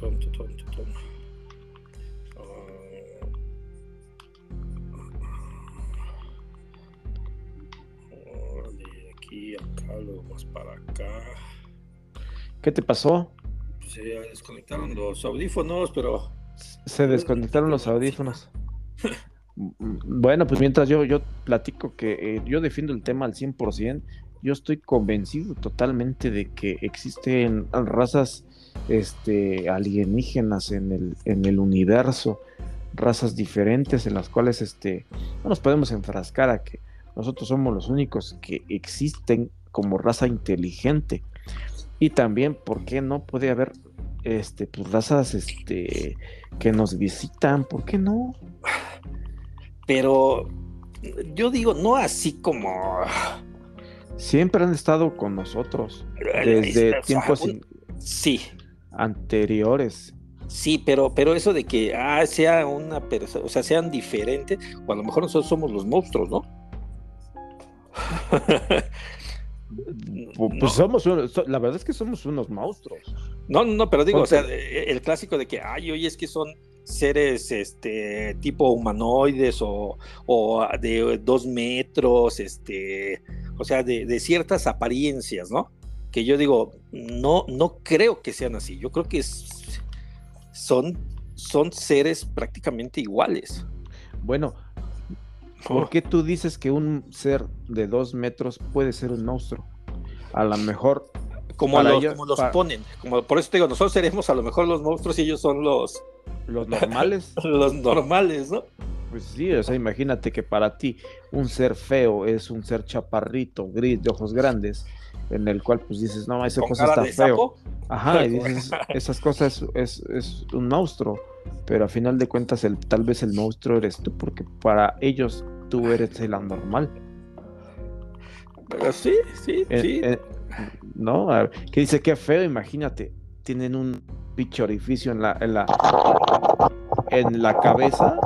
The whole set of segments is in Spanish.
tutón, tutón. Ah, de aquí acá, luego más para acá. ¿Qué te pasó? Se desconectaron los audífonos, pero. Se desconectaron los audífonos. Bueno, pues mientras yo, yo platico que eh, yo defiendo el tema al 100%, yo estoy convencido totalmente de que existen razas este, alienígenas en el, en el universo, razas diferentes en las cuales este, no nos podemos enfrascar a que nosotros somos los únicos que existen como raza inteligente. Y también, ¿por qué no puede haber este, pues, razas este, que nos visitan? ¿Por qué no? Pero yo digo, no así como siempre han estado con nosotros desde tiempos sí. Anteriores. Sí, pero, pero eso de que ah, sea una persona, o sea, sean diferentes, o a lo mejor nosotros somos los monstruos, ¿no? pues somos, la verdad es que somos unos monstruos. No, no, pero digo, o sea, el clásico de que, ay, oye, es que son seres este tipo humanoides o, o de dos metros, este, o sea, de, ciertas apariencias, ¿no? Que yo digo, no, no creo que sean así. Yo creo que son, son seres prácticamente iguales. Bueno, ¿por qué tú dices que un ser de dos metros puede ser un monstruo? A lo mejor. Como, los, como los ponen. Como, por eso te digo, nosotros seremos a lo mejor los monstruos y ellos son los. Los normales. los normales, ¿no? Pues sí, o sea, imagínate que para ti un ser feo es un ser chaparrito, gris, de ojos grandes, en el cual pues dices, no, esa cosa está feo. Ajá, y dices, esas cosas es, es, un monstruo, pero a final de cuentas el, tal vez el monstruo eres tú, porque para ellos tú eres el anormal. Pero sí, sí, eh, sí. Eh, no, que dice que feo, imagínate, tienen un pinche orificio en la, en la, en la cabeza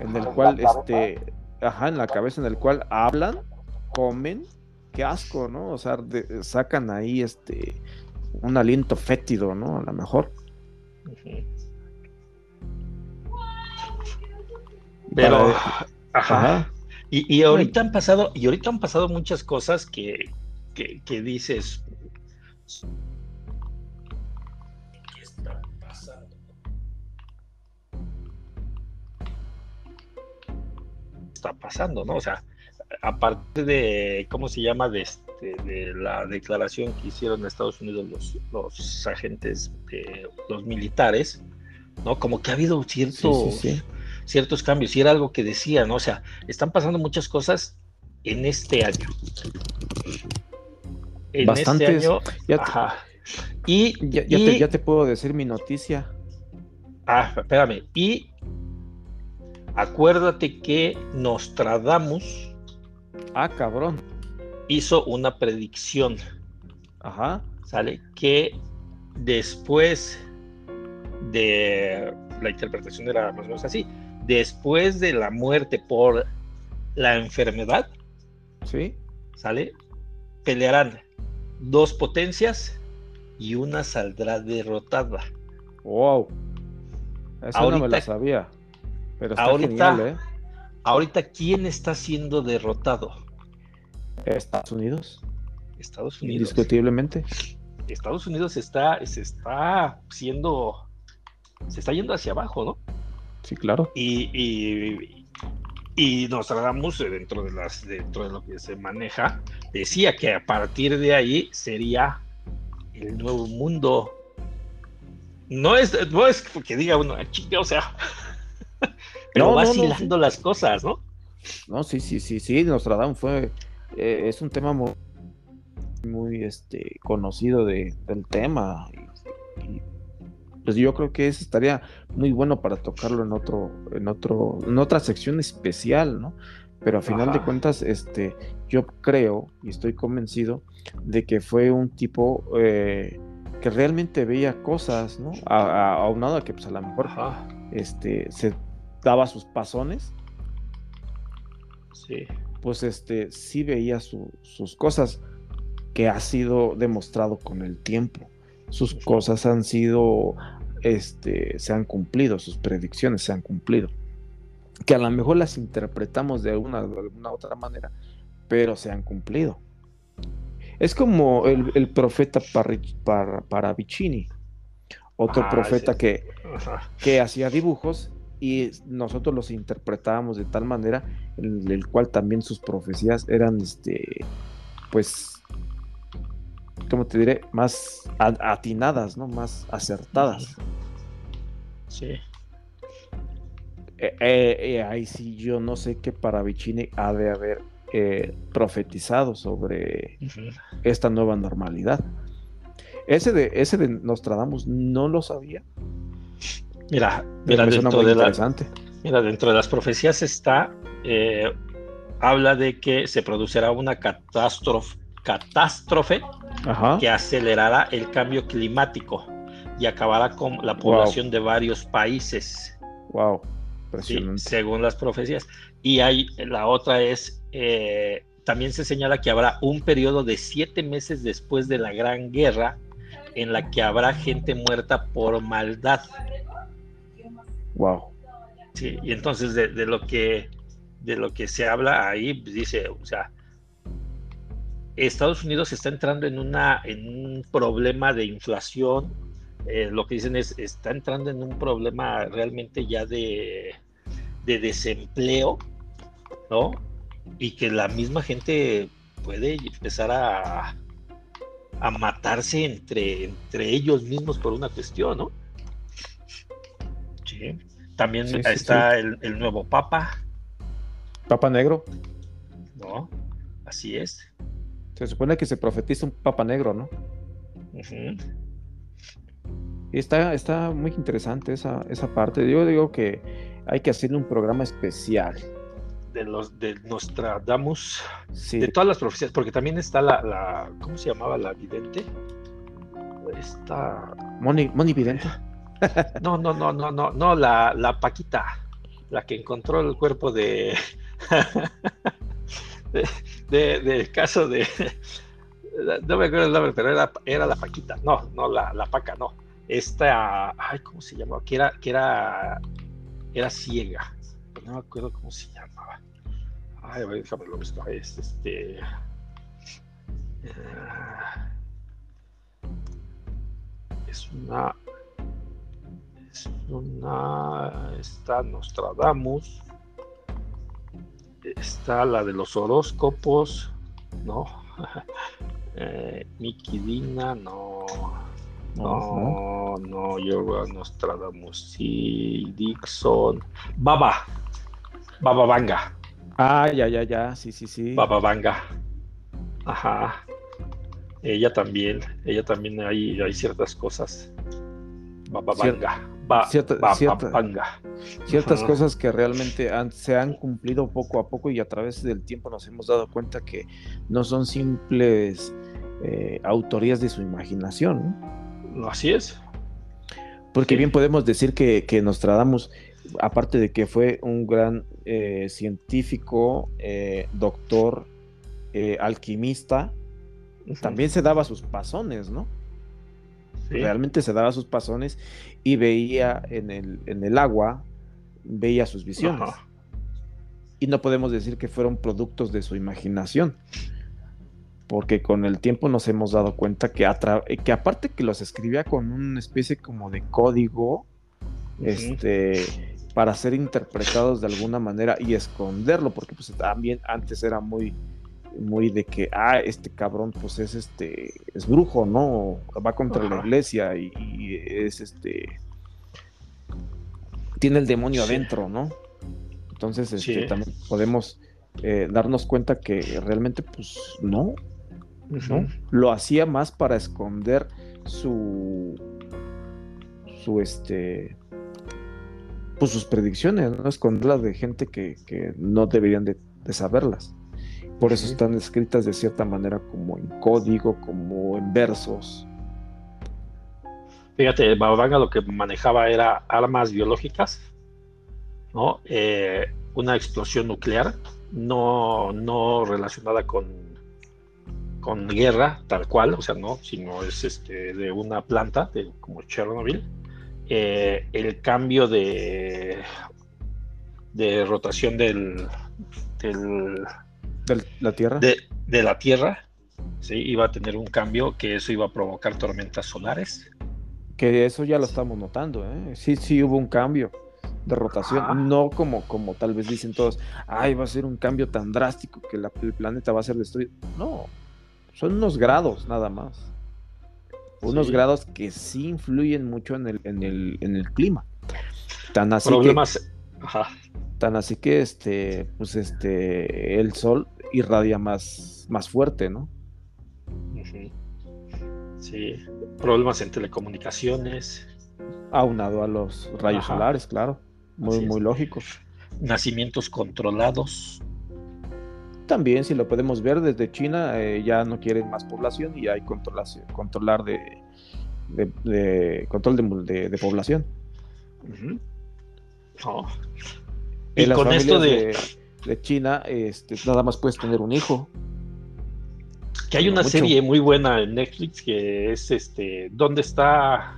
en el cual, este, ajá, en la cabeza, en el cual hablan, comen, qué asco, ¿no? O sea, sacan ahí, este, un aliento fétido, ¿no? A lo mejor. Pero, ajá. Y, ahorita han pasado, y ahorita han pasado muchas cosas que, que, que dices, pasando, ¿no? O sea, aparte de, ¿cómo se llama? De, este, de la declaración que hicieron en Estados Unidos los, los agentes, los militares, ¿no? Como que ha habido ciertos, ciertos cambios y era algo que decía, ¿no? O sea, están pasando muchas cosas en este año. En este año, ya Y, ya, te, ya te puedo decir mi noticia. Ah, espérame. Y Acuérdate que Nostradamus. Ah, cabrón. Hizo una predicción. Ajá. ¿Sale? Que después de. La interpretación era más o menos así. Después de la muerte por la enfermedad. Sí. ¿Sale? Pelearán dos potencias y una saldrá derrotada. Wow. Eso no me la sabía. Pero ahorita, ¿eh? ahorita, ¿quién está siendo derrotado? Estados Unidos. Estados Unidos. Indiscutiblemente. Estados Unidos está, se está siendo, se está yendo hacia abajo, ¿no? Sí, claro. Y, y, y Nostradamus, eh, dentro de las, dentro de lo que se maneja, decía que a partir de ahí sería el nuevo mundo. No es, no es que diga uno, o sea, pero no, vacilando las cosas, ¿no? No, sí, sí, sí, sí, Nostradamus fue, eh, es un tema muy, muy este, conocido de, del tema. Y, pues yo creo que eso estaría muy bueno para tocarlo en otro, en otro, en otra sección especial, ¿no? Pero a final de cuentas, este, yo creo y estoy convencido de que fue un tipo eh, que realmente veía cosas, ¿no? Aunado a, a, que pues a lo mejor este, se daba sus pasones, sí. Pues este, sí veía sus cosas que ha sido demostrado con el tiempo. Sus cosas han sido este, se han cumplido, sus predicciones se han cumplido. Que a lo mejor las interpretamos de alguna, de alguna otra manera, pero se han cumplido. Es como el, profeta para, para Vicini, otro ah, profeta que, que hacía dibujos y nosotros los interpretábamos de tal manera en el cual también sus profecías eran este pues como te diré más atinadas no más acertadas. Sí. Eh, eh, eh, ahí sí yo no sé qué para Vicini ha de haber profetizado sobre esta nueva normalidad. Ese de ese de Nostradamus no lo sabía Mira, mira dentro, de mira dentro de las profecías está, eh, habla de que se producirá una catástrofe, catástrofe que acelerará el cambio climático y acabará con la población de varios países. Wow, según las profecías. Y hay la otra es, eh, también se señala que habrá un periodo de siete meses después de la Gran Guerra en la que habrá gente muerta por maldad. Wow. Sí, y entonces de, lo que de lo que se habla ahí pues, dice, o sea, Estados Unidos está entrando en una en un problema de inflación. Eh, lo que dicen es está entrando en un problema realmente ya de, de desempleo, ¿no? Y que la misma gente puede empezar a, a matarse entre, entre ellos mismos por una cuestión, ¿no? También está El, nuevo Papa. Papa Negro. No, así es. Se supone que se profetiza un Papa Negro, ¿no? Y está, está muy interesante esa, esa parte. Yo digo que hay que hacer un programa especial. De los de Nostradamus, de todas las profecías, porque también está la, la ¿cómo se llamaba la vidente? Está. Moni, Moni Vidente. No, no, no, no, no, no, la, la Paquita, la que encontró el cuerpo de, de, del caso de, no me acuerdo el nombre, pero era, era la Paquita, no, no, la, la Paca, no. Esta, ay, ¿cómo se llamaba? Que era, que era, era ciega, no me acuerdo cómo se llamaba. Ay, déjame lo buscar, es este. Eh, es una una, está Nostradamus, está la de los horóscopos, ¿no? eh, Dina, no. No, no, yo Nostradamus, sí, Dixon, Baba, Baba Vanga. Ah, ya, ya, ya, sí, sí, sí. Baba Vanga. Ajá. Ella también, ella también hay, hay ciertas cosas. Baba Vanga ciertas cosas que realmente se han cumplido poco a poco y a través del tiempo nos hemos dado cuenta que no son simples eh, autorías de su imaginación. Así es. Porque bien podemos decir que, que Nostradamus, aparte de que fue un gran eh, científico, eh, doctor, alquimista, también se daba sus pasones, ¿no? Realmente se daba sus pasones y veía en el, en el agua, veía sus visiones. Y no podemos decir que fueron productos de su imaginación. Porque con el tiempo nos hemos dado cuenta que, que aparte que los escribía con una especie como de código, este, para ser interpretados de alguna manera y esconderlo, porque pues también antes era muy, muy de que, ah, este cabrón pues es este, es brujo, ¿no? Va contra la iglesia y, es este, tiene el demonio adentro, ¿no? Entonces este, también podemos eh, darnos cuenta que realmente pues no, ¿no? Lo hacía más para esconder su, su este, pues sus predicciones, ¿no? Esconderlas de gente que, que no deberían de saberlas. Por eso están escritas de cierta manera como en código, como en versos. Fíjate, Bababanga lo que manejaba era armas biológicas, ¿no? Eh, una explosión nuclear, no, no relacionada con, con guerra, tal cual, o sea, no, sino es este, de una planta, de, como Chernobyl, eh, el cambio de, de rotación del, del ¿De la Tierra? De, de, la Tierra, ¿sí? iba a tener un cambio que eso iba a provocar tormentas solares. Que eso ya lo estamos notando, ¿eh? Sí, sí hubo un cambio de rotación, no como, como tal vez dicen todos, ay, va a ser un cambio tan drástico que la, el planeta va a ser destruido. No, son unos grados nada más. Unos grados que sí influyen mucho en el, en el, en el clima. Tan así Problemas. Que, Tan así que este, pues este, el sol irradia más, más fuerte, ¿no? Sí. Problemas en telecomunicaciones. Aunado a los rayos solares, claro. Muy, muy lógico. Nacimientos controlados. También, si lo podemos ver, desde China eh, ya no quieren más población y hay controlar de, de, control de, población. Y con esto de... de, China, este, nada más puedes tener un hijo. Que hay una serie muy buena en Netflix que es este, ¿dónde está?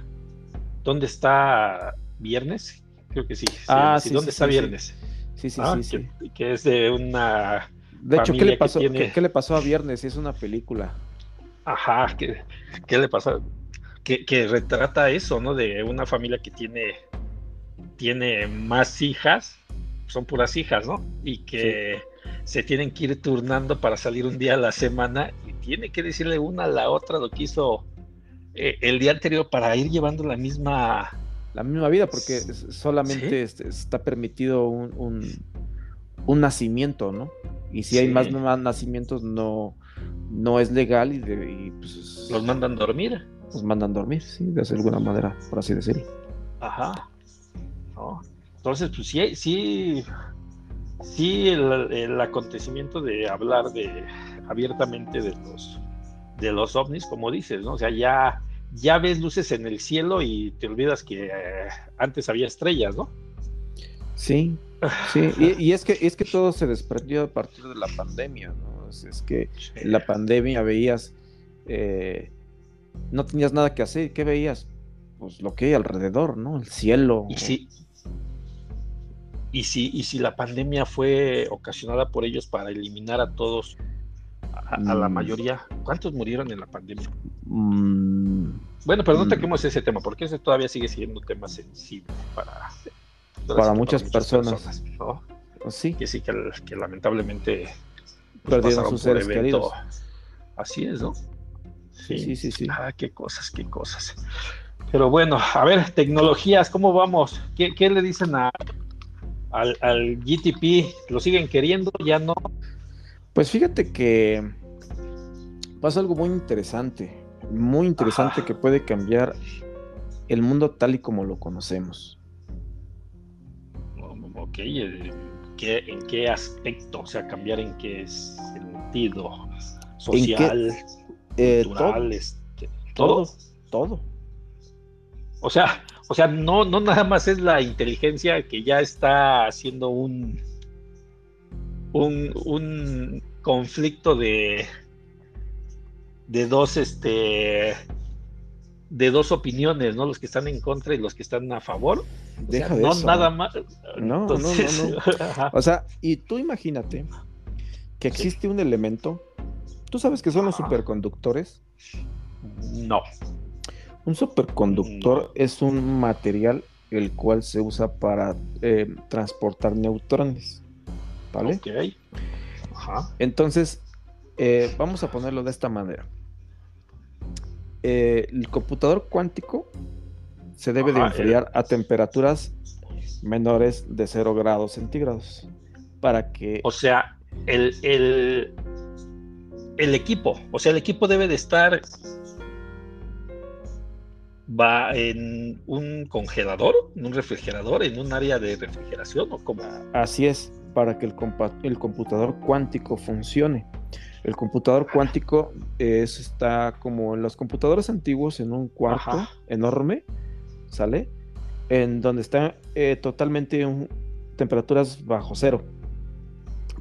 ¿Dónde está Viernes? Creo que sí. Ah, sí, ¿Dónde está Viernes? Sí, sí, ah, sí, que, es de una. De hecho, ¿qué le, pasó, ¿qué, le pasó a Viernes? Es una película. Ajá, ¿qué, qué le pasó? Que, que, retrata eso, ¿no? De una familia que tiene, tiene más hijas, son puras hijas, ¿no? Y que se tienen que ir turnando para salir un día a la semana y tiene que decirle una a la otra lo que hizo eh, el día anterior para ir llevando la misma la misma vida, porque solamente este, está permitido un, un, nacimiento, ¿no? Y si hay más, nacimientos, no, no es legal y, pues, los mandan dormir. Los mandan dormir, sí, de alguna manera, por así decirlo. Ajá. Entonces, pues sí, sí, sí, el, acontecimiento de hablar de abiertamente de los de los ovnis, como dices, ¿no? O sea, ya ya ves luces en el cielo y te olvidas que eh, antes había estrellas, ¿no? Sí, sí, y, es que es que todo se desprendió a partir de la pandemia, ¿no? Es, que en la pandemia veías, eh, no tenías nada que hacer, ¿qué veías? Pues lo que hay alrededor, ¿no? El cielo. Y sí. Y si, y si la pandemia fue ocasionada por ellos para eliminar a todos a, la mm. mayoría. ¿Cuántos murieron en la pandemia? Mm. Bueno, pero no mm. toquemos ese tema, porque ese todavía sigue siendo un tema sensible para, para, muchas, personas. Pues sí. Que sí, que, lamentablemente pues, perdieron sus seres queridos. Así es, ¿no? Sí. sí, sí, sí. Ah, qué cosas, qué cosas. Pero bueno, a ver, tecnologías, ¿cómo vamos? ¿Qué, le dicen a, al, al, GTP? ¿Lo siguen queriendo? ¿Ya no? Pues fíjate que pasa algo muy interesante, muy interesante que puede cambiar el mundo tal y como lo conocemos. Ok, ¿en qué aspecto? O sea, cambiar en qué sentido? Social, eh, cultural, este, todo, todo. O sea, o sea, no, no nada más es la inteligencia que ya está haciendo un, un, un conflicto de, de dos, este, de dos opiniones, ¿no? Los que están en contra y los que están a favor. Deja no nada más. No, no, no, O sea, y tú imagínate que existe un elemento. ¿Tú sabes que son los superconductores? No. Un superconductor es un material el cual se usa para eh, transportar neutrones. ¿Vale? Ok. Entonces, eh, vamos a ponerlo de esta manera. Eh, el computador cuántico se debe de enfriar a temperaturas menores de 0 grados centígrados para que... O sea, el, el, el equipo, o sea, el equipo debe de estar va en un congelador, en un refrigerador, en un área de refrigeración o como. Así es para que el, el computador cuántico funcione. El computador cuántico es, está como en los computadores antiguos en un cuarto enorme, ¿sale? En donde está eh, totalmente en temperaturas bajo cero.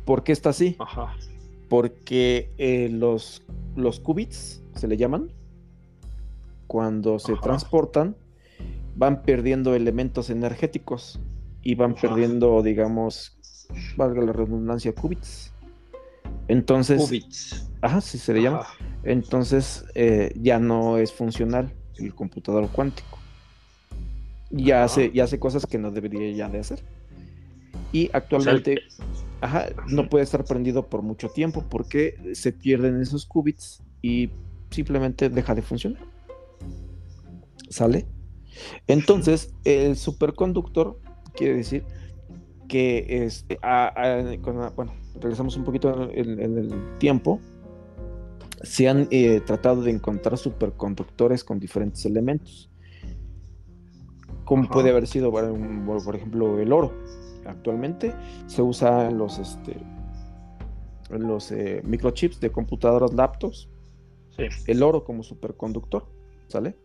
¿Por qué está así? Porque eh, los, los qubits, se le llaman, cuando se transportan, van perdiendo elementos energéticos y van perdiendo, digamos, valga la redundancia, qubits. Entonces, qubits. Ajá, sí se le llama. Entonces eh, ya no es funcional el computador cuántico. Ya hace, ya hace cosas que no debería ya de hacer. Y actualmente, ajá, no puede estar prendido por mucho tiempo porque se pierden esos qubits y simplemente deja de funcionar. ¿Sale? Entonces, el superconductor quiere decir que este, bueno, regresamos un poquito en, el tiempo. Se han eh, tratado de encontrar superconductores con diferentes elementos. Como puede haber sido, por ejemplo, el oro. Actualmente se usa en los, este, los eh, microchips de computadoras laptops. El oro como superconductor. ¿Sale?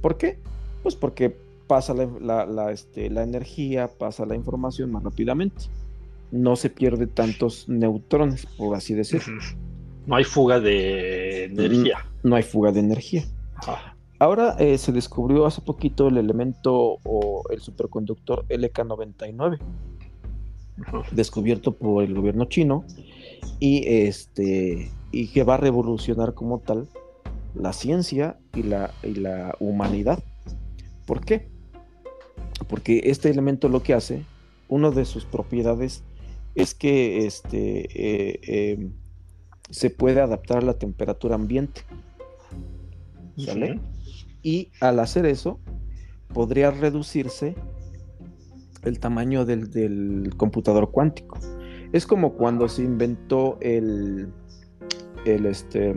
¿Por qué? Pues porque pasa la, este, la, energía, pasa la información más rápidamente. No se pierde tantos neutrones, por así decirlo. No hay fuga de energía. No, hay fuga de energía. Ahora eh, se descubrió hace poquito el elemento o el superconductor LK99, descubierto por el gobierno chino y este y que va a revolucionar como tal la ciencia y la, y la humanidad. ¿Por qué? Porque este elemento lo que hace, una de sus propiedades es que este, eh, em, se puede adaptar a la temperatura ambiente. ¿Sale? Y al hacer eso, podría reducirse el tamaño del, computador cuántico. Es como cuando se inventó el, el este,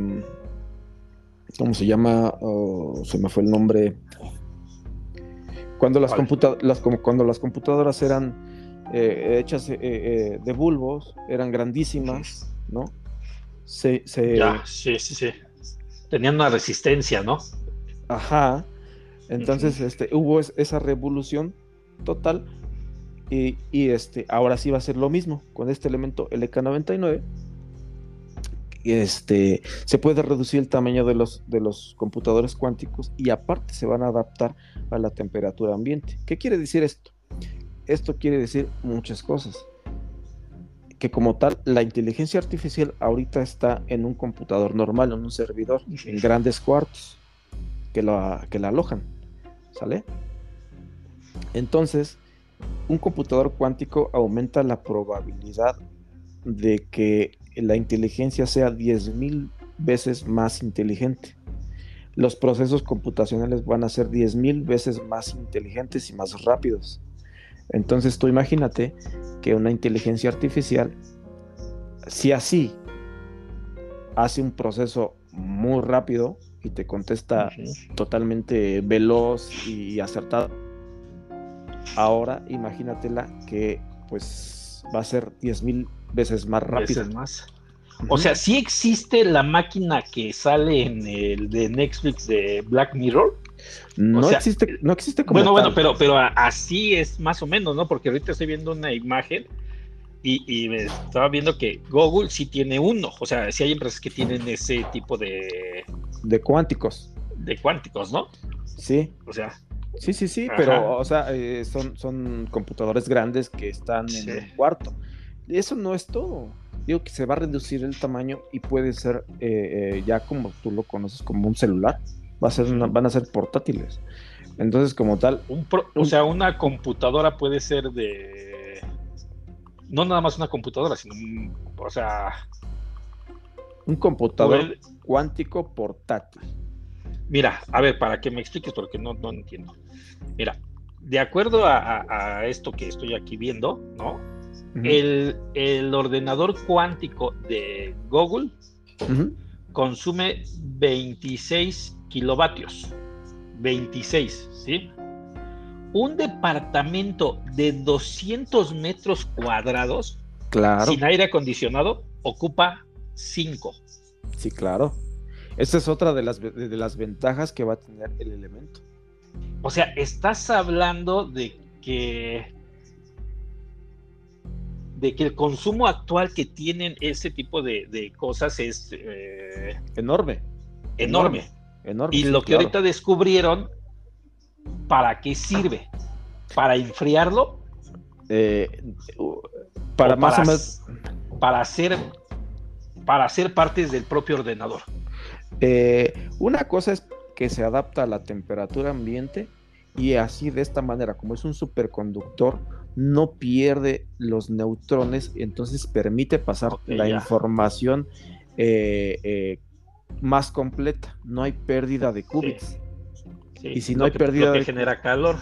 ¿cómo se llama? Oh, se me fue el nombre. Cuando las, cuando las computadoras eran eh, hechas eh, eh, de bulbos, eran grandísimas, ¿no? Se, Ya, sí, sí, sí. Tenían una resistencia, ¿no? Ajá. Entonces, este, hubo esa revolución total. Y, y, este, ahora sí va a ser lo mismo con este elemento LK99 este, se puede reducir el tamaño de los, de los computadores cuánticos y aparte se van a adaptar a la temperatura ambiente. ¿Qué quiere decir esto? Esto quiere decir muchas cosas. Que como tal, la inteligencia artificial ahorita está en un computador normal, en un servidor, en grandes cuartos que la, que la alojan. ¿Sale? Entonces, un computador cuántico aumenta la probabilidad de que la inteligencia sea 10.000 veces más inteligente. Los procesos computacionales van a ser 10.000 veces más inteligentes y más rápidos. Entonces tú imagínate que una inteligencia artificial, si así hace un proceso muy rápido y te contesta totalmente veloz y acertado, ahora imagínatela que pues va a ser 10.000 veces más rápido. más. O sea, sí existe la máquina que sale en el de Netflix de Black Mirror. No existe, no existe como. Bueno, bueno, pero, pero así es más o menos, ¿no? Porque ahorita estoy viendo una imagen y, me estaba viendo que Google sí tiene uno. O sea, sí hay empresas que tienen ese tipo de. De cuánticos. De cuánticos, ¿no? Sí. O sea. Sí, sí, sí, pero, o sea, eh, son, son computadores grandes que están en el cuarto eso no es todo. Digo que se va a reducir el tamaño y puede ser eh, eh, ya como tú lo conoces como un celular. Va a ser van a ser portátiles. Entonces, como tal. o sea, una computadora puede ser de. No nada más una computadora, sino. o sea. Un computador cuántico portátil. Mira, a ver, para que me expliques, porque no, no entiendo. Mira, de acuerdo a esto que estoy aquí viendo, ¿no? el, ordenador cuántico de Google consume 26 kilovatios. 26, ¿sí? Un departamento de 200 metros cuadrados sin aire acondicionado ocupa 5. Sí, claro. Esa es otra de las, de las ventajas que va a tener el elemento. O sea, estás hablando de que de que el consumo actual que tienen ese tipo de, cosas es eh, enorme. Enorme. enorme. y lo que ahorita descubrieron ¿para qué sirve? ¿Para enfriarlo? Eh, para más para, para hacer para hacer partes del propio ordenador. Eh, una cosa es que se adapta a la temperatura ambiente y así de esta manera, como es un superconductor, no pierde los neutrones, entonces permite pasar la ya. información eh, eh, más completa. No hay pérdida de qubits. Sí, Y si no lo hay que- pérdida lo que de- genera calor.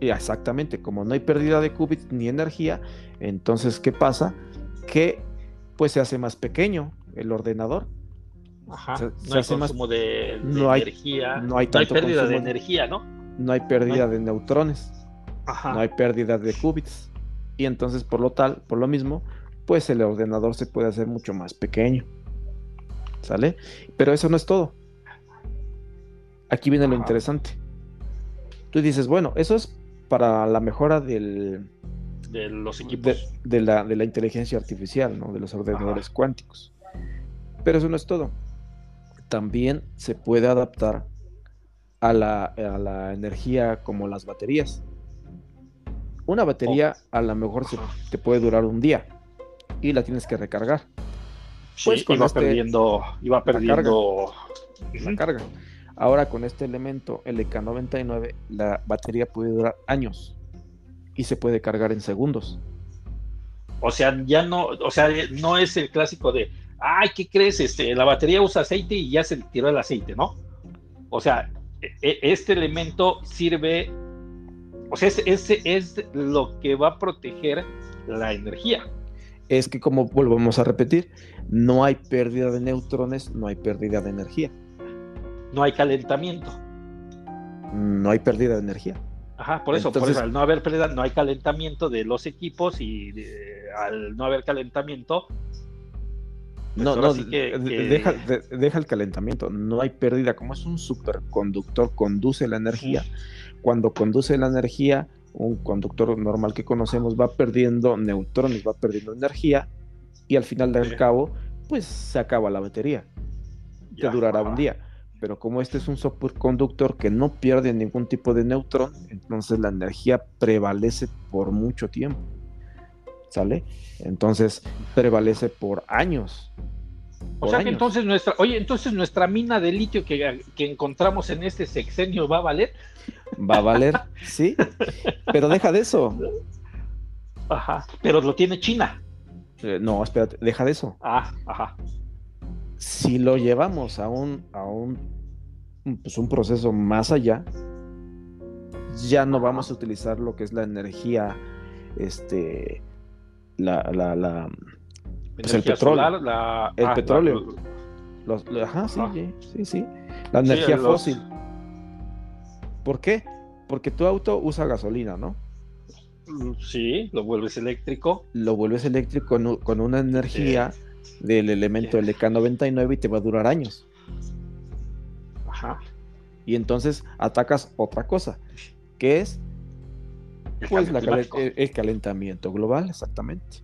Y exactamente, como no hay pérdida de qubits ni energía, entonces ¿qué pasa? Que pues se hace más pequeño el ordenador. Ajá. Se- no se hay hace más- consumo de, de no hay- energía. no hay tanto pérdida de consumo de- energía, ¿no? No hay pérdida de neutrones. Ajá. no hay pérdida de qubits. Y entonces, por lo tal, por lo mismo, pues el ordenador se puede hacer mucho más pequeño. ¿Sale? Pero eso no es todo. Aquí viene lo interesante. Tú dices, bueno, eso es para la mejora del, de los de, equipos. de la, de la inteligencia artificial, ¿no? De los ordenadores cuánticos. Pero eso no es todo. También se puede adaptar a la, a la energía como las baterías. Una batería a lo mejor se, te puede durar un día y la tienes que recargar. Sí, pues con iba este- perdiendo, iba perdiendo. La carga. Ahora con este elemento LK99 la batería puede durar años y se puede cargar en segundos. O sea, ya no, o sea, no es el clásico de, ay, ¿qué crees? Este, la batería usa aceite y ya se tiró el aceite, ¿no? O sea, e- e- este elemento sirve, o sea, ese, es lo que va a proteger la energía. Es que como volvemos a repetir, no hay pérdida de neutrones, no hay pérdida de energía. No hay calentamiento. No hay pérdida de energía. Ajá, por eso, por Entonces- eso, al no haber pérdida, no hay calentamiento de los equipos y de- al no haber calentamiento, no, ahora no, sí que- de- que- Deja, de- deja el calentamiento, no hay pérdida. Como es un superconductor, conduce la energía. Cuando conduce la energía, un conductor normal que conocemos va perdiendo neutrones, va perdiendo energía y al final del Sí. cabo, pues se acaba la batería. Te Ya, durará ajá. un día. Pero como este es un superconductor que no pierde ningún tipo de neutrón, entonces la energía prevalece por mucho tiempo. ¿Sale? Entonces prevalece por años. O sea que entonces nuestra, oye, entonces nuestra mina de litio que, que encontramos en este sexenio va a valer. Va a valer, sí. Pero deja de eso. Ajá. Pero lo tiene China. Eh, no, espérate, deja de eso. Ah, ajá. Si lo llevamos a un, a un, pues, un proceso más allá, ya no vamos a utilizar lo que es la energía, este, la, la, la, Pues el petróleo. solar, la- El ah, petróleo. la- los- lo- ajá, sí, Ajá. sí, sí, sí. La Sí, energía los- fósil. ¿Por qué? Porque tu auto usa gasolina, ¿no? Sí, lo vuelves eléctrico. Lo vuelves eléctrico con, con una energía del elemento LK99 y te va a durar años. Ajá. Y entonces atacas otra cosa, que es El pues la el, el calentamiento global, exactamente.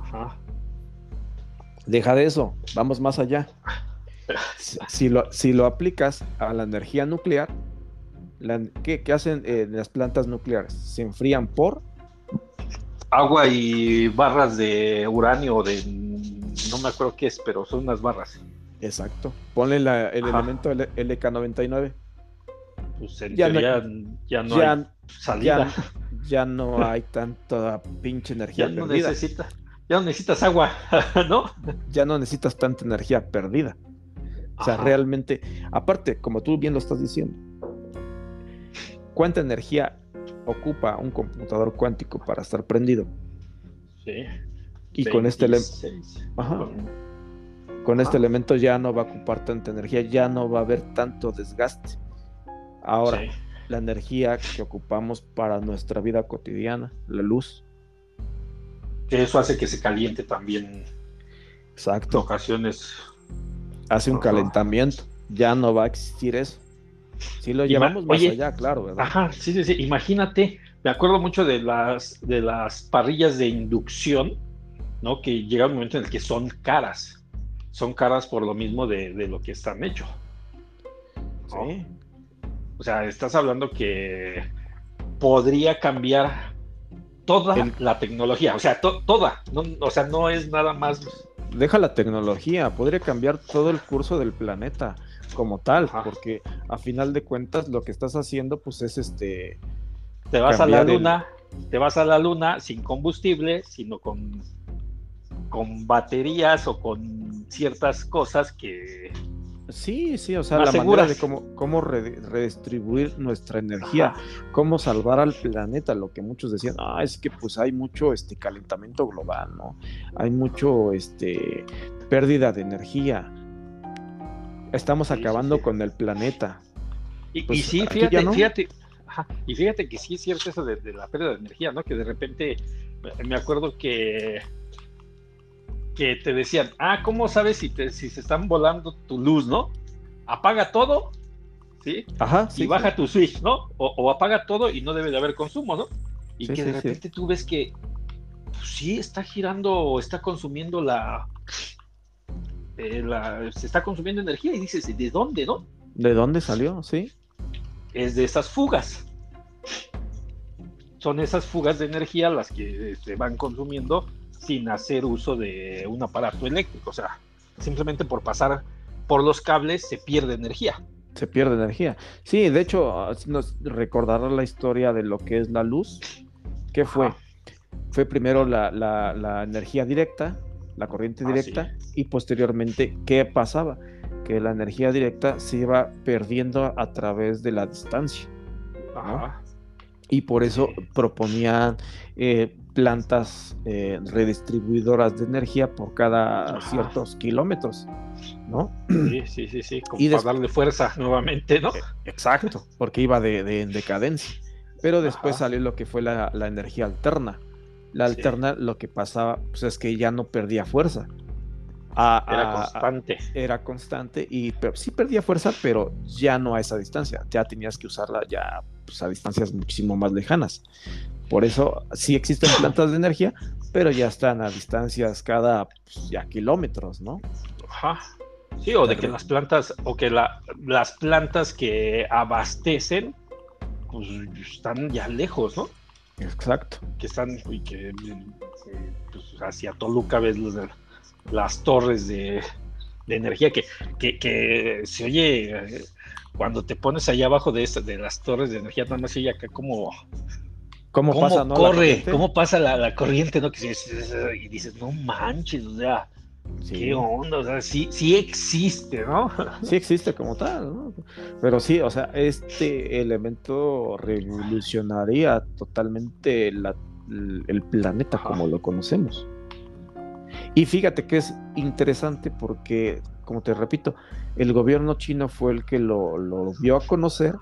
Ajá. Deja de eso, vamos más allá. Si, si lo, si lo aplicas a la energía nuclear, la- ¿qué, qué hacen eh, las plantas nucleares? Se enfrían por Agua y barras de uranio de no me acuerdo qué es, pero son unas barras. Exacto. Ponle la- el Ajá. elemento L- LK99. Pues en Ya no- ya no ya, hay salida. ya, ya no hay tanta pinche energía Ya no perdida. necesita, ya no necesitas agua, ¿no? Ya no necesitas tanta energía perdida. O sea, Ajá. realmente, aparte, como tú bien lo estás diciendo, ¿cuánta energía ocupa un computador cuántico para estar prendido? Sí. Y con este, ele- 26. Ajá. Con- este elemento ya no va a ocupar tanta energía, ya no va a haber tanto desgaste. Ahora, sí. la energía que ocupamos para nuestra vida cotidiana, la luz, eso hace que se caliente también en exacto, ocasiones. hace un calentamiento, ya no va a existir eso. Si lo Ima- llevamos más oye, allá, claro, ¿verdad? Ajá, sí, sí, sí. Imagínate, me acuerdo mucho de las, de las parrillas de inducción, ¿no? Que llega un momento en el que son caras. Son caras por lo mismo de, de lo que están hechos. ¿no? Sí. O sea, estás hablando que podría cambiar toda la tecnología, o sea, toda, o sea, no es nada más. Deja la tecnología, podría cambiar todo el curso del planeta como tal, porque a final de cuentas lo que estás haciendo, pues es este. Te vas a la luna, te vas a la luna sin combustible, sino con, con baterías o con ciertas cosas que Sí, sí, o sea, la manera de cómo, cómo redistribuir nuestra energía, cómo salvar al planeta, lo que muchos decían, ah, es que pues hay mucho este calentamiento global, ¿no? Hay mucho este pérdida de energía. Estamos acabando con el planeta. Y, pues, sí, fíjate, fíjate, y fíjate que sí es cierto eso de, de la pérdida de energía, ¿no? Que de repente me acuerdo que que te decían, ah, ¿cómo sabes si, te, si se están volando tu luz, no? Apaga todo, ¿sí? Ajá, y baja tu switch, ¿no? O, apaga todo y no debe de haber consumo, ¿no? Y que de repente tú ves que pues, sí está girando o está consumiendo eh, la, se está consumiendo energía y dices, ¿de dónde, no? ¿De dónde salió? Sí. Es de esas fugas. Son esas fugas de energía las que se van consumiendo sin hacer uso de un aparato eléctrico. O sea, simplemente por pasar por los cables se pierde energía. Se pierde energía. Sí, de hecho, nos recordará la historia de lo que es la luz. ¿Qué fue? Fue primero la, energía directa, la corriente ah, directa, y posteriormente, ¿qué pasaba? Que la energía directa se iba perdiendo a través de la distancia. Y por eso proponían eh, plantas eh, redistribuidoras de energía por cada ciertos kilómetros, ¿no? Sí, sí, sí, sí, y para darle fuerza nuevamente, ¿no? E, exacto, porque iba de, decadencia. Pero después salió lo que fue la, energía alterna. La alterna lo que pasaba pues, es que ya no perdía fuerza. Era constante. era constante y sí perdía fuerza, pero ya no a esa distancia. Ya tenías que usarla ya pues, a distancias muchísimo más lejanas. Por eso sí existen plantas de energía, pero ya están a distancias cada pues, ya kilómetros, ¿no? Ajá. Sí, o de que las plantas, o que las plantas que abastecen, pues están ya lejos, ¿no? Exacto. Que están, y que pues, hacia Toluca ves las torres de, energía que, que, se oye eh, cuando te pones allá abajo de, de las torres de energía, nada más oye acá como cómo, pasa, ¿no? corre, cómo pasa la, corriente, ¿no? Que y dices, no manches, o sea, qué onda, o sea, sí, sí existe, ¿no? Sí existe como tal, ¿no? Pero sí, o sea, este elemento revolucionaría totalmente el planeta como lo conocemos. Y fíjate que es interesante porque, como te repito, el gobierno chino fue el que lo, lo dio a conocer.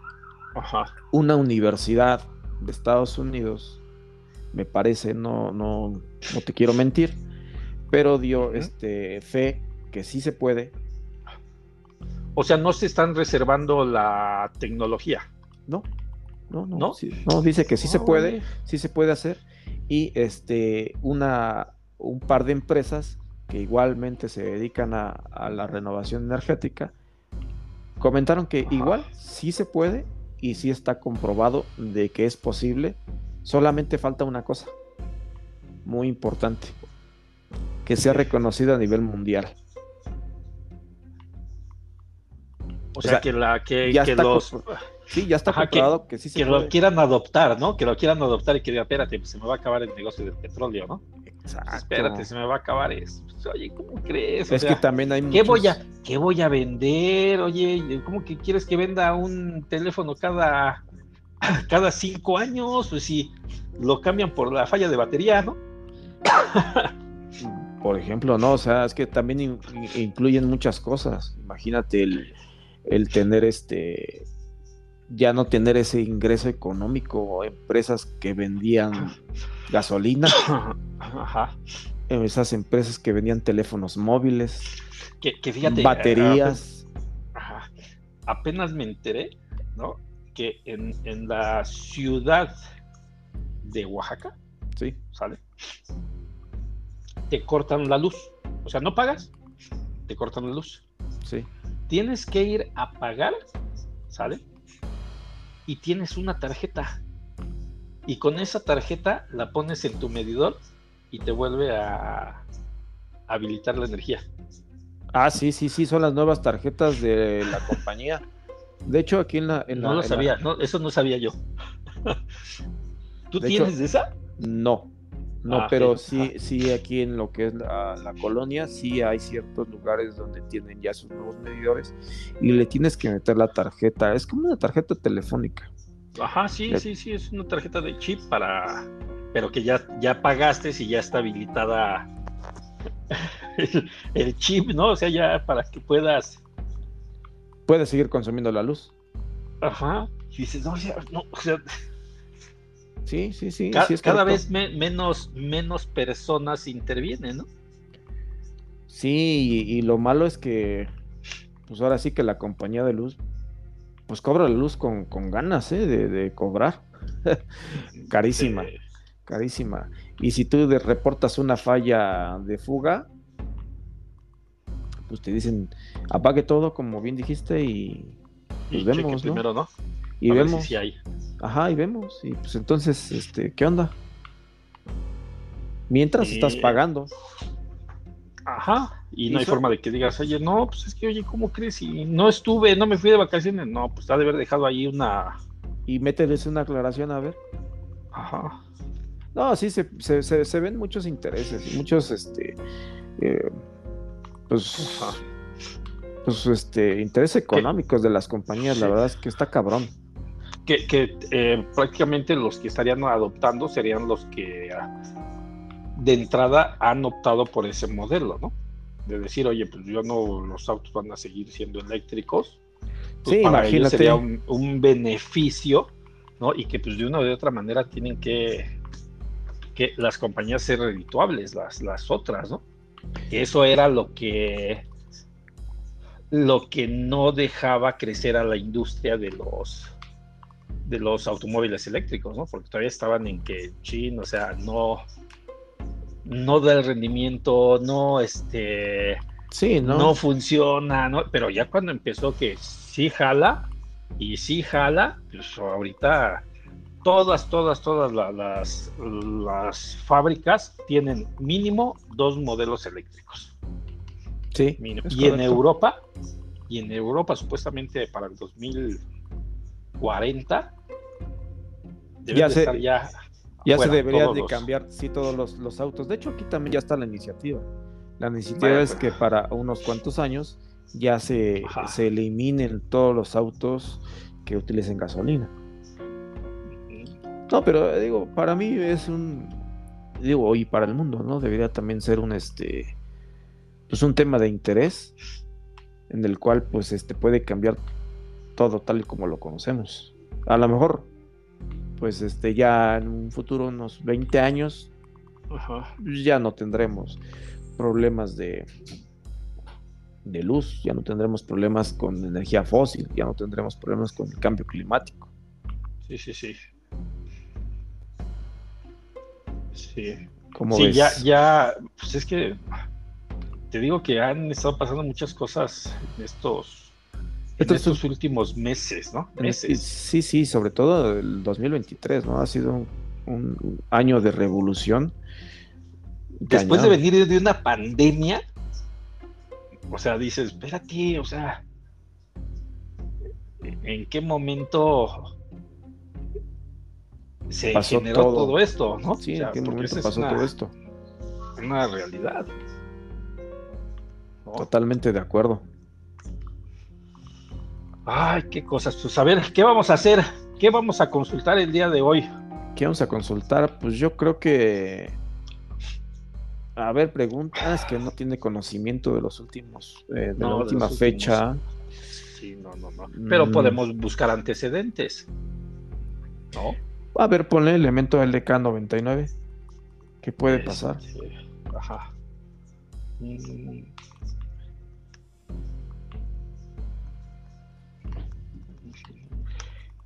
Una universidad de Estados Unidos, me parece, no, no, no te quiero mentir, pero dio este, fe que sí se puede. O sea, no se están reservando la tecnología. No, no, no. ¿No? dice que sí se puede, sí se puede hacer. Y este, una, un par de empresas que igualmente se dedican a, la renovación energética, comentaron que igual sí se puede y sí está comprobado de que es posible. Solamente falta una cosa muy importante, que sea reconocido a nivel mundial. O, sea, que la que, ya está los sí ya está comprobado que, sí se que lo quieran adoptar, ¿no? Que lo quieran adoptar y que diga, espérate, pues se me va a acabar el negocio del petróleo, ¿no? Exacto. Espérate, se me va a acabar eso. Pues, oye, ¿cómo crees? es que también hay ¿qué voy a qué voy a vender? Oye, ¿cómo que quieres que venda un teléfono cada cada cinco años? Pues si lo cambian por la falla de batería, ¿no? por ejemplo, no, o sea, es que también incluyen muchas cosas. Imagínate el el tener este ya no tener ese ingreso económico, empresas que vendían gasolina, esas empresas que vendían teléfonos móviles, que, fíjate, baterías. Apenas me enteré, ¿no? Que en, en, la ciudad de Oaxaca, sí, sale, te cortan la luz, o sea, no pagas, te cortan la luz. Sí tienes que ir a pagar, ¿sale? Y tienes una tarjeta. Y con esa tarjeta la pones en tu medidor y te vuelve a habilitar la energía. Ah, sí, sí, sí, son las nuevas tarjetas de la compañía. De hecho, aquí en la. no lo sabía, eso no sabía yo. ¿Tú tienes esa? No, no, ah, pero sí, sí, aquí en lo que es la, colonia, sí hay ciertos lugares donde tienen ya sus nuevos medidores y le tienes que meter la tarjeta. Es como una tarjeta telefónica. Ajá, sí, sí, sí, es una tarjeta de chip para. Pero que ya, ya pagaste y ya está habilitada el, chip, ¿no? O sea, ya para que puedas. Puedes seguir consumiendo la luz. Ajá. Y dices, no, o sea, no, o sea. Sí, sí, sí. cada vez menos, menos personas intervienen, ¿no? Sí, y, lo malo es que, pues ahora sí que la compañía de luz, pues cobra la luz con, con ganas, ¿eh? De, de cobrar. Carísima carísima. Y si tú reportas una falla de fuga, pues te dicen apague todo, como bien dijiste, y pues vemos, ¿no? primero, ¿no? Y vemos. Si hay. Ajá, y vemos. Y pues entonces, este, ¿qué onda? Mientras estás pagando. Ajá. Y no hay forma de que digas, oye, no, pues es que, oye, ¿cómo crees? Y no estuve, no me fui de vacaciones. No, pues ha de haber dejado ahí una. Y mételes una aclaración, a ver. Ajá. No, sí, se, se, ven muchos intereses, muchos, este, eh, pues, pues, este, intereses económicos de las compañías, la verdad es que está cabrón. Que, que eh, prácticamente los que estarían adoptando serían los que ah, de entrada han optado por ese modelo, ¿no? De decir, oye, pues yo no, los autos van a seguir siendo eléctricos. Pues sí, imagínate. sería un, un beneficio, ¿no? Y que pues de una u otra manera tienen que que las compañías ser redituables, las, las otras, ¿no? Eso era lo que lo que no dejaba crecer a la industria de los de los automóviles eléctricos, ¿no? Porque todavía estaban en que chin, o sea, no no da el rendimiento, no este sí, no, no funciona, ¿no? Pero ya cuando empezó que sí jala y sí jala, pues ahorita todas, todas, todas las, las fábricas tienen mínimo dos modelos eléctricos. Sí. Y en Europa, y en Europa supuestamente para el 2040, ya se, ya, ya se debería de cambiar sí, todos los, autos. De hecho, aquí también ya está la iniciativa. La iniciativa es que para unos cuantos años ya se, se eliminen todos los autos que utilicen gasolina. No, pero eh, digo, para mí es un, digo, y para el mundo, ¿no? Debería también ser un, este, pues un tema de interés en el cual, pues, este, puede cambiar todo tal y como lo conocemos. A lo mejor, pues, este, ya en un futuro, unos 20 años, ya no tendremos problemas de, de luz, ya no tendremos problemas con energía fósil, ya no tendremos problemas con el cambio climático. Sí, sí, sí. Sí. sí, ya, ya, pues es que te digo que han estado pasando muchas cosas en estos, en estos últimos meses, ¿no? Meses. Sí, sí, sobre todo el 2023, ¿no? Ha sido un, año de revolución. Después de venir de una pandemia, o sea, dices, espérate, o sea, ¿en qué momento se generó todo. esto, ¿no? Sí, ¿en qué momento pasó todo esto? Una realidad. Totalmente de acuerdo. Ay, qué cosas. Pues a ver, ¿qué vamos a hacer? ¿Qué vamos a consultar el día de hoy? ¿Qué vamos a consultar? Pues yo creo que. A ver, preguntas que no tiene conocimiento de los últimos, eh, de la última fecha. Sí, no, no, no. Pero mm. podemos buscar antecedentes. ¿No? A ver, ponle elemento LK99. ¿Qué puede pasar? Ajá.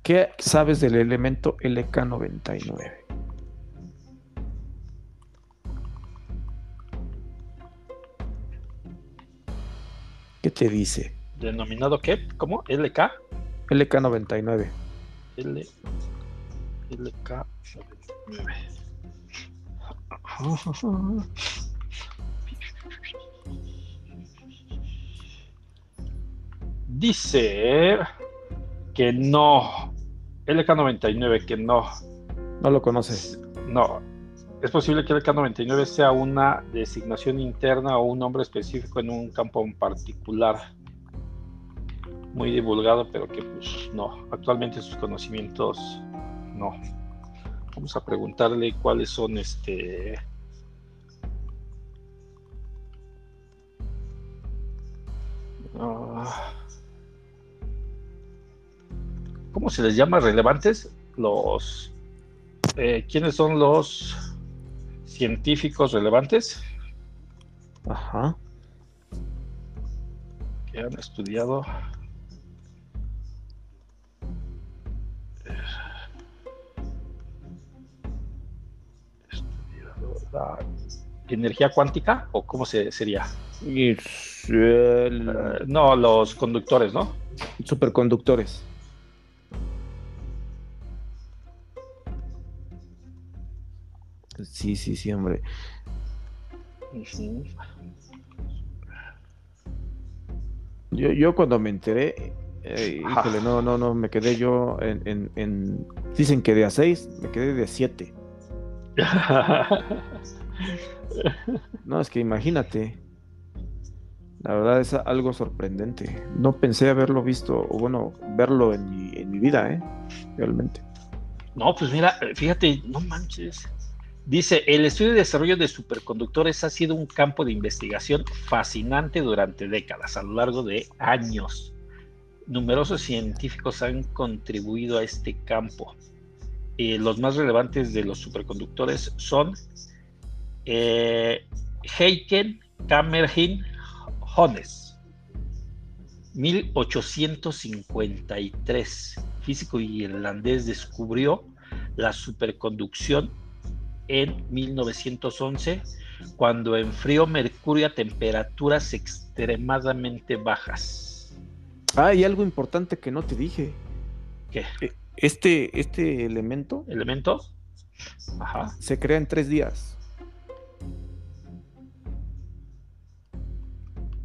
¿Qué sabes del elemento LK99? ¿Qué te dice? ¿Denominado qué? ¿Cómo? ¿LK? LK99. L, LK 99. Dice que no. LK99, que no. No lo conoces. No. Es posible que el LK99 sea una designación interna o un nombre específico en un campo en particular. Muy divulgado, pero que pues no. Actualmente sus conocimientos no. Vamos a preguntarle cuáles son este. Ah. ¿Cómo se les llama relevantes? Los. Eh, ¿Quiénes son los científicos relevantes? Ajá. Que han estudiado. Estudiado la energía cuántica o cómo se, sería? El... uh, no, los conductores, ¿no? Superconductores. Sí, sí, sí, hombre. Yo, yo cuando me enteré, eh, híjole, no, no, no, me quedé yo en, en, en, Dicen que de a 6, me quedé de a 7. no, es que imagínate. La verdad es algo sorprendente. No pensé haberlo visto, o bueno, verlo en mi, en mi vida, ¿eh? Realmente. No, pues mira, fíjate, no manches. Dice, el estudio y desarrollo de superconductores ha sido un campo de investigación fascinante durante décadas, a lo largo de años. Numerosos científicos han contribuido a este campo. Eh, los más relevantes de los superconductores son eh, Heiken Kammerhin Hones, 1853. Físico irlandés descubrió la superconducción en 1911, cuando enfrió mercurio a temperaturas extremadamente bajas. Ah, y algo importante que no te dije. ¿Qué? Este, este elemento. ¿Elemento? Ajá. Se crea en tres días.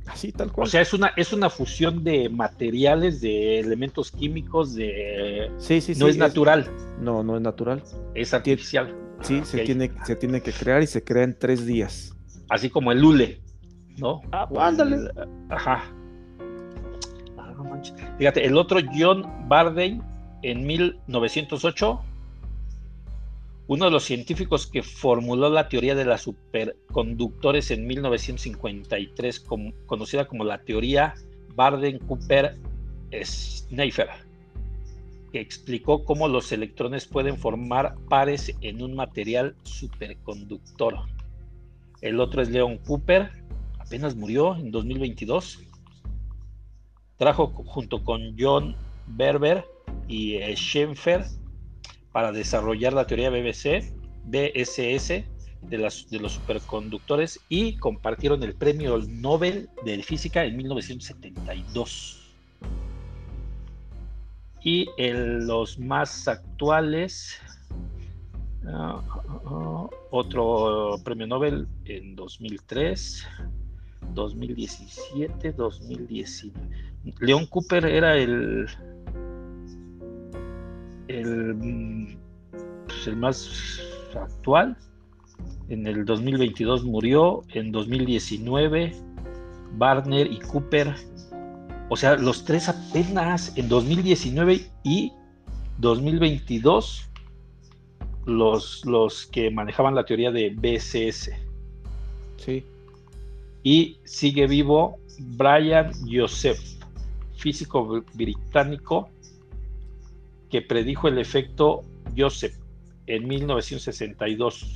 Así, tal cual. O sea, es una, es una fusión de materiales, de elementos químicos, de. Sí, sí, sí. No es, natural. No, no es natural. Es artificial. Sí, se, tiene, se tiene que crear y se crea en tres días. Así como el hule, ¿no? Ah, ándale. Ajá. Ah, no manches. Fíjate, el otro John Bardeen en 1908, uno de los científicos que formuló la teoría de las superconductores en 1953, como, conocida como la teoría Bardeen-Cooper-Schneiffer que explicó cómo los electrones pueden formar pares en un material superconductor. El otro es Leon Cooper, apenas murió en 2022. Trajo junto con John Berber y Schenfer para desarrollar la teoría BBC, BSS de, de los superconductores y compartieron el premio Nobel de Física en 1972. Y los más actuales, uh, uh, otro premio Nobel en 2003, 2017, 2019. León Cooper era el, el, pues el más actual. En el 2022 murió, en 2019 Barner y Cooper o sea, los tres apenas en 2019 y 2022, los, los que manejaban la teoría de BCS. Sí. Y sigue vivo Brian Joseph, físico británico, que predijo el efecto Joseph en 1962,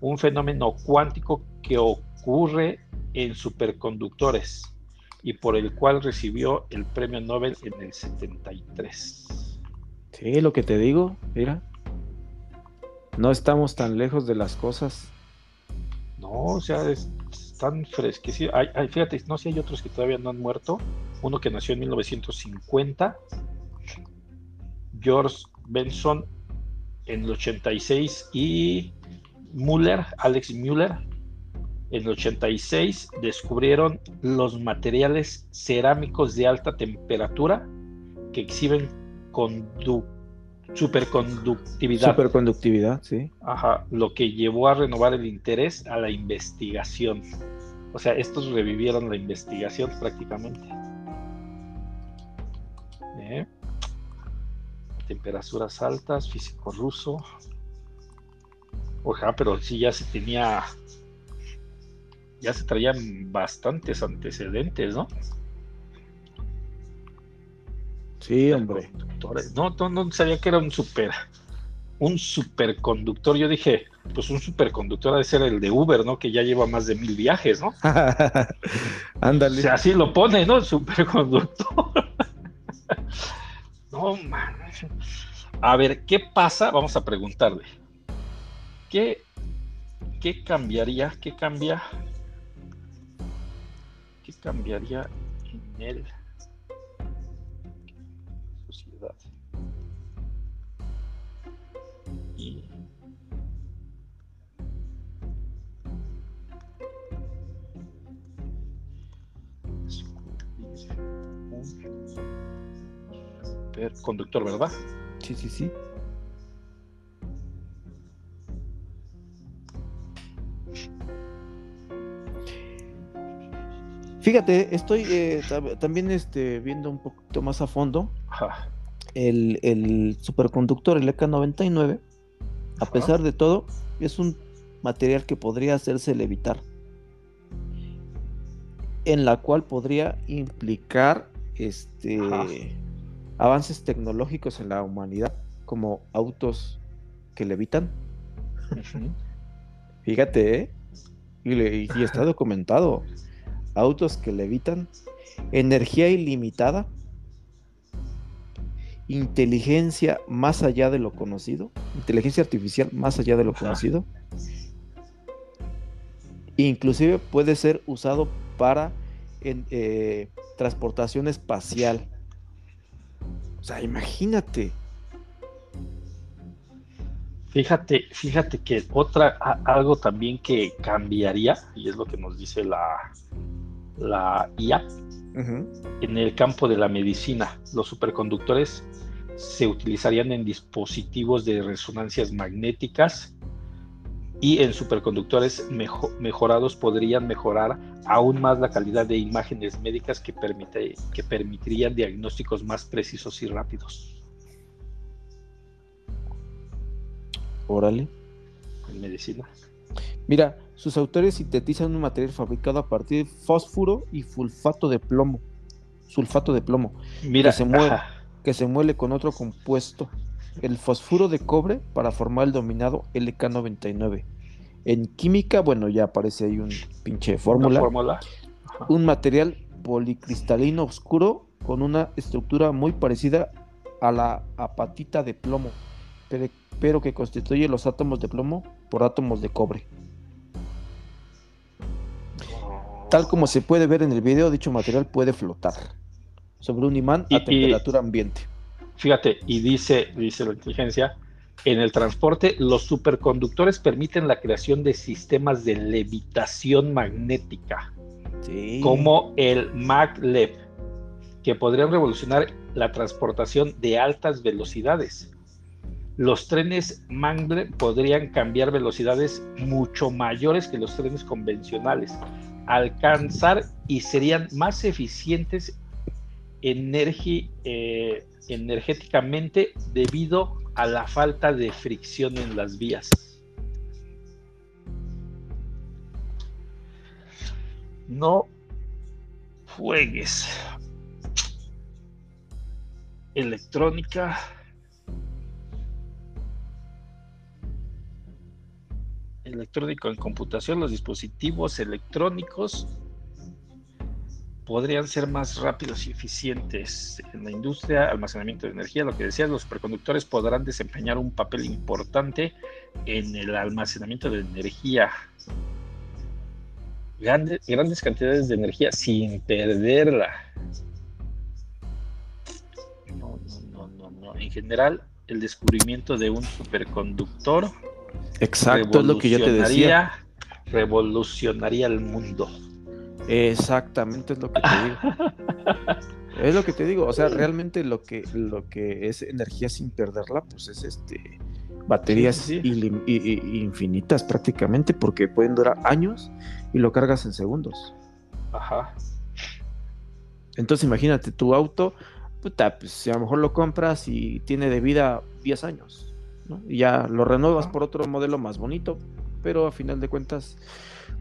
un fenómeno cuántico que ocurre en superconductores y por el cual recibió el premio Nobel en el 73. Sí, lo que te digo, mira. No estamos tan lejos de las cosas. No, o sea, es, tan fresquecido. fíjate, no sé, hay otros que todavía no han muerto. Uno que nació en 1950, George Benson en el 86 y Müller, Alex Müller, en el 86 descubrieron los materiales cerámicos de alta temperatura que exhiben superconductividad. Superconductividad, sí. Ajá, lo que llevó a renovar el interés a la investigación. O sea, estos revivieron la investigación prácticamente. ¿Eh? Temperaturas altas, físico ruso. Ojalá, pero sí ya se tenía, ya se traían bastantes antecedentes, ¿no? Sí, hombre. No, no, no sabía que era un super, un superconductor. Yo dije, pues un superconductor debe ser el de Uber, ¿no? Que ya lleva más de mil viajes, ¿no? Ándale. O sea, así lo pone, ¿no? El superconductor. no, man. A ver, ¿qué pasa? Vamos a preguntarle. ¿Qué, qué cambiaría? ¿Qué cambia? ¿Qué cambiaría en él? conductor, ¿verdad? Sí, sí, sí. Fíjate, estoy eh, también este, viendo un poquito más a fondo el, superconductor, el EK99, a pesar de todo, es un material que podría hacerse levitar, en la cual podría implicar este avances tecnológicos en la humanidad, como autos que levitan. Fíjate, ¿eh? y, está documentado. Autos que levitan, energía ilimitada, inteligencia más allá de lo conocido, inteligencia artificial más allá de lo conocido. Inclusive puede ser usado para eh, transportación espacial. O sea, imagínate. Fíjate, fíjate que otra, algo también que cambiaría, y es lo que nos dice la, la IA, en el campo de la medicina, los superconductores se utilizarían en dispositivos de resonancias magnéticas y en superconductores mejorados podrían mejorar aún más la calidad de imágenes médicas que, permite, que permitirían diagnósticos más precisos y rápidos. Órale. En medicina. Mira, sus autores sintetizan un material fabricado a partir de fósforo y sulfato de plomo. Sulfato de plomo. Mira, que se, muele, que se muele con otro compuesto, el fósforo de cobre, para formar el dominado LK99 en química, bueno, ya aparece ahí un pinche fórmula. fórmula. Un material policristalino oscuro con una estructura muy parecida a la apatita de plomo, pero, que constituye los átomos de plomo por átomos de cobre. Tal como se puede ver en el video, dicho material puede flotar sobre un imán a temperatura ambiente. Fíjate, y dice, dice la inteligencia, en el transporte, los superconductores permiten la creación de sistemas de levitación magnética, como el maglev, que podrían revolucionar la transportación de altas velocidades. Los trenes maglev podrían cambiar velocidades mucho mayores que los trenes convencionales, alcanzar y serían más eficientes eh, energéticamente debido a la falta de fricción en las vías. No juegues. Electrónica. Electrónico en computación, los dispositivos electrónicos podrían ser más rápidos y eficientes en la industria, almacenamiento de energía. Lo que decías, los superconductores podrán desempeñar un papel importante en el almacenamiento de energía. Grandes, grandes cantidades de energía sin perderla. No, no, no, no. En general, el descubrimiento de un superconductor. Exacto, es lo que yo te decía. Revolucionaría el mundo. Exactamente es lo que te digo. es lo que te digo. O sea, realmente lo que, lo que es energía sin perderla, pues es este baterías infinitas prácticamente, porque pueden durar años y lo cargas en segundos. Ajá. Entonces imagínate tu auto, puta, pues si a lo mejor lo compras y tiene de vida 10 años, ¿no? Y ya lo renuevas por otro modelo más bonito, pero a final de cuentas,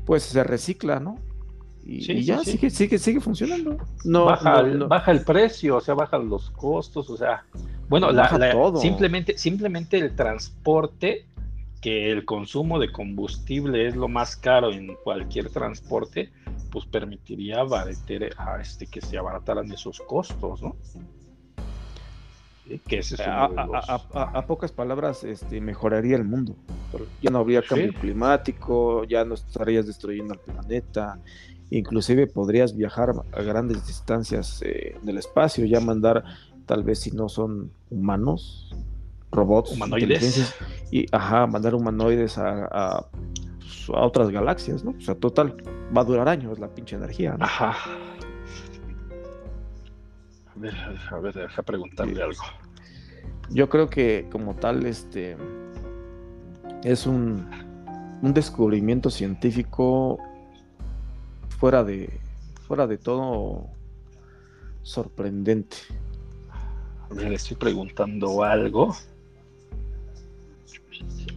pues se recicla, ¿no? Y, ya sigue, sigue, sigue funcionando. No, baja, el, baja el precio, o sea, bajan los costos, o sea, bueno, simplemente, simplemente el transporte, que el consumo de combustible es lo más caro en cualquier transporte, pues permitiría a este, que se abarataran esos costos, ¿no? Que a, pocas palabras este, mejoraría el mundo. Ya no habría cambio climático, ya no estarías destruyendo el planeta, inclusive podrías viajar a grandes distancias eh, del espacio, ya mandar, tal vez si no son humanos, robots, humanoides, y ajá, mandar humanoides a, a, otras galaxias, ¿no? O sea, total, va a durar años la pinche energía, ¿no? Ajá. A ver, a ver, deja preguntarle algo. Yo creo que como tal, este es un, un descubrimiento científico fuera de, fuera de todo sorprendente. Le estoy preguntando algo.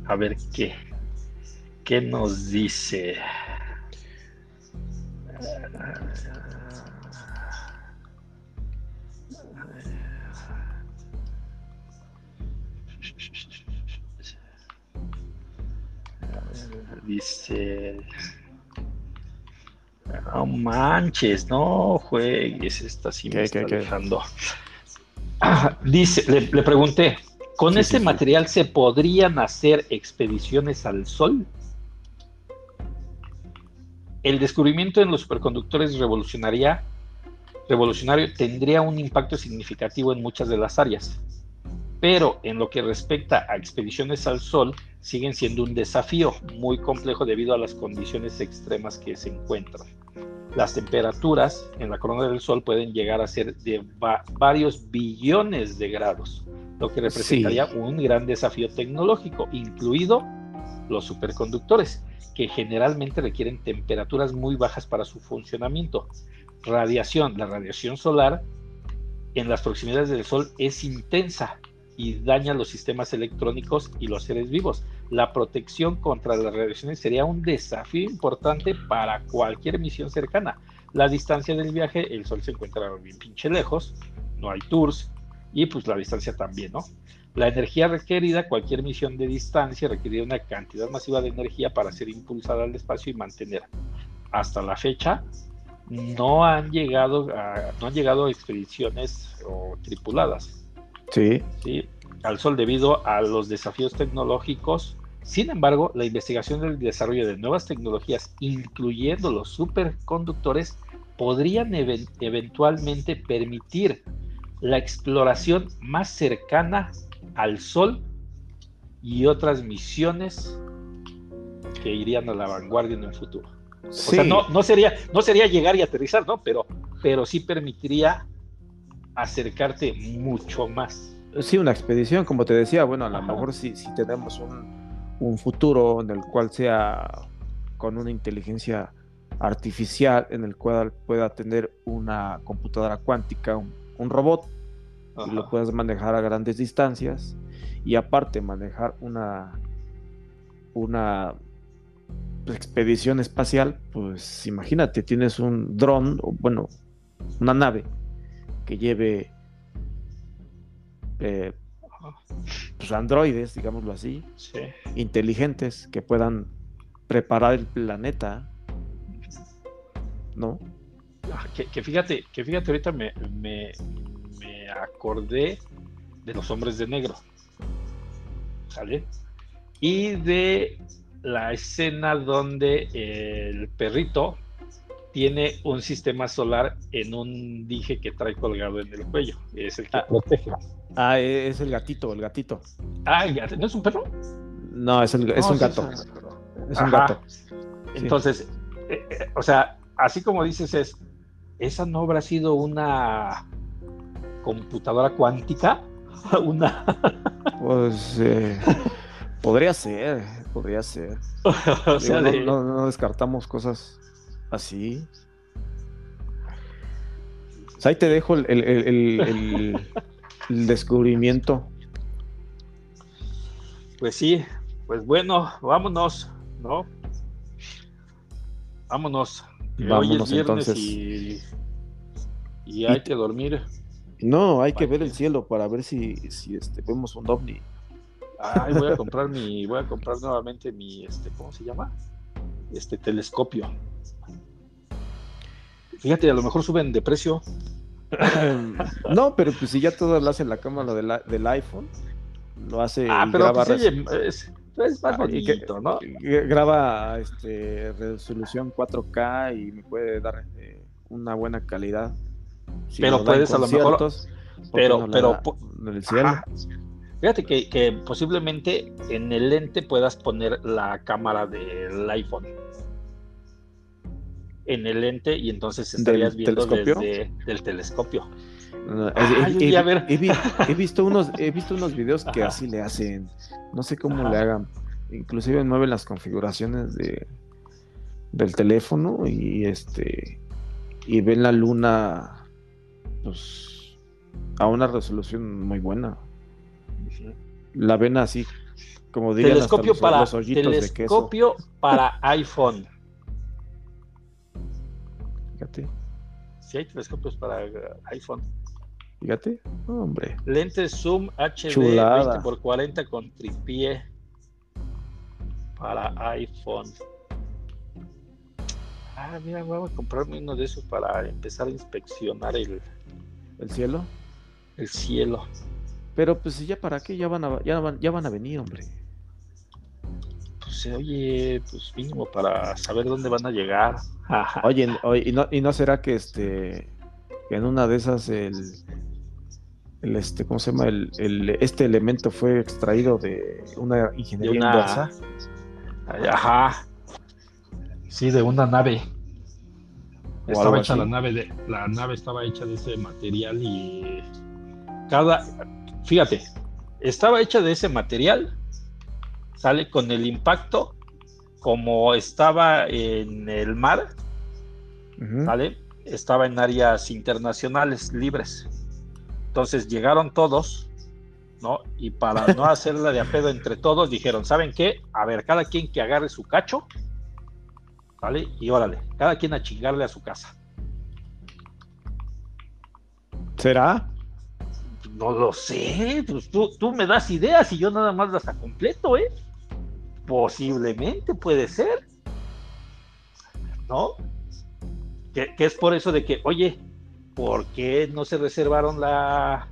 A ver qué. ¿Qué nos dice? Dice. No manches, no juegues, esta sí me está dejando. dice, le, pregunté, ¿con este material se podrían hacer expediciones al Sol? El descubrimiento en los superconductores revolucionaria, revolucionario tendría un impacto significativo en muchas de las áreas, pero en lo que respecta a expediciones al Sol, siguen siendo un desafío muy complejo debido a las condiciones extremas que se encuentran. Las temperaturas en la corona del Sol pueden llegar a ser de varios billones de grados, lo que representaría un gran desafío tecnológico, incluido los superconductores, que generalmente requieren temperaturas muy bajas para su funcionamiento. Radiación, la radiación solar en las proximidades del Sol es intensa y daña los sistemas electrónicos y los seres vivos. La protección contra las radiaciones sería un desafío importante para cualquier misión cercana. La distancia del viaje, el Sol se encuentra bien pinche lejos, no hay tours y pues la distancia también, ¿no? La energía requerida, cualquier misión de distancia requeriría una cantidad masiva de energía para ser impulsada al espacio y mantener. Hasta la fecha no han llegado a, no han llegado expediciones o tripuladas Sí. sí. Al Sol debido a los desafíos tecnológicos. Sin embargo, la investigación del desarrollo de nuevas tecnologías, incluyendo los superconductores, podrían eventualmente permitir la exploración más cercana al Sol y otras misiones que irían a la vanguardia en el futuro. O sea, no, no, sería, no sería llegar y aterrizar, ¿no? Pero, pero sí permitiría acercarte mucho más. Sí, una expedición, como te decía, bueno, a lo mejor si, si tenemos un, futuro en el cual sea con una inteligencia artificial, en el cual pueda tener una computadora cuántica, un, robot, y lo puedas manejar a grandes distancias, y aparte manejar una, una expedición espacial, pues imagínate, tienes un dron, o bueno, una nave que lleve eh, pues, androides, digámoslo así, inteligentes que puedan preparar el planeta, ¿no? Ah, que, fíjate, que fíjate, ahorita me, me, acordé de los hombres de negro, ¿sale? Y de la escena donde el perrito tiene un sistema solar en un dije que trae colgado en el cuello. Es el que ah, protege. Ah, e, es el gatito, el gatito. Ah, el gato. ¿no es un perro? No, es, el, es un gato. Es, un gato. Entonces, eh, eh, o sea, así como dices, es, ¿esa no habrá sido una computadora cuántica? una. pues eh, podría ser, podría ser. o sea, no, descartamos cosas así. ahí te dejo el, descubrimiento. Pues sí, pues bueno, vámonos, ¿no? Vámonos. Vámonos entonces. Y, hay que dormir. No, hay que ver el cielo para ver si, si este, vemos un ovni. Ay, voy a comprar mi, voy a comprar nuevamente mi, este, ¿cómo se llama? Este telescopio. Fíjate, a lo mejor suben de precio. no, pero pues si ya todo lo hace la cámara del iPhone, lo hace ah, pero graba pues, es, es, más ah, bonito, ¿no? Graba este, resolución 4K y me puede dar eh, una buena calidad. pero puedes a lo mejor. Pero, pero en el cielo. Fíjate que, que, posiblemente en el lente puedas poner la cámara del iPhone en el lente y entonces estarías viendo desde el telescopio. he, visto unos, he visto unos videos que así le hacen. No sé cómo le hagan. Inclusive mueven las configuraciones de del teléfono y este y ven la luna pues a una resolución muy buena. La ven así como dirían telescopio para telescopio para iPhone. Fíjate. Si hay telescopios para iPhone. Fíjate, hombre. Lentes zoom HD 20x40 con tripié para iPhone. Ah, mira, voy a comprarme uno de esos para empezar a inspeccionar el, el cielo. El cielo. Pero pues ya para qué, ya van a, ya van, ya van a venir, hombre. Pues oye, pues mínimo para saber dónde van a llegar. Oye, ¿y, no, ¿y no será que este en una de esas el, el este, ¿cómo se llama? El, este elemento fue extraído de una ingeniería inversa. Ajá. Sí, de una nave. estaba hecha la nave de la nave estaba hecha de ese material y cada fíjate, estaba hecha de ese material. Sale con el impacto como estaba en el mar, ¿vale? Estaba en áreas internacionales libres. Entonces llegaron todos, ¿no? Y para no hacerla de apedo entre todos, dijeron, ¿saben qué? A ver, cada quien que agarre su cacho, ¿vale? Y órale, cada quien a chingarle a su casa. ¿Será? No lo sé, pues tú, tú me das ideas y yo nada más las completo, ¿eh? Posiblemente puede ser. ¿No? Que, es por eso de que, oye, ¿por qué no se reservaron la.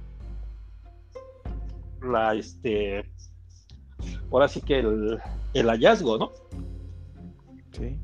La, este. Ahora sí que el, el hallazgo, ¿no? Sí.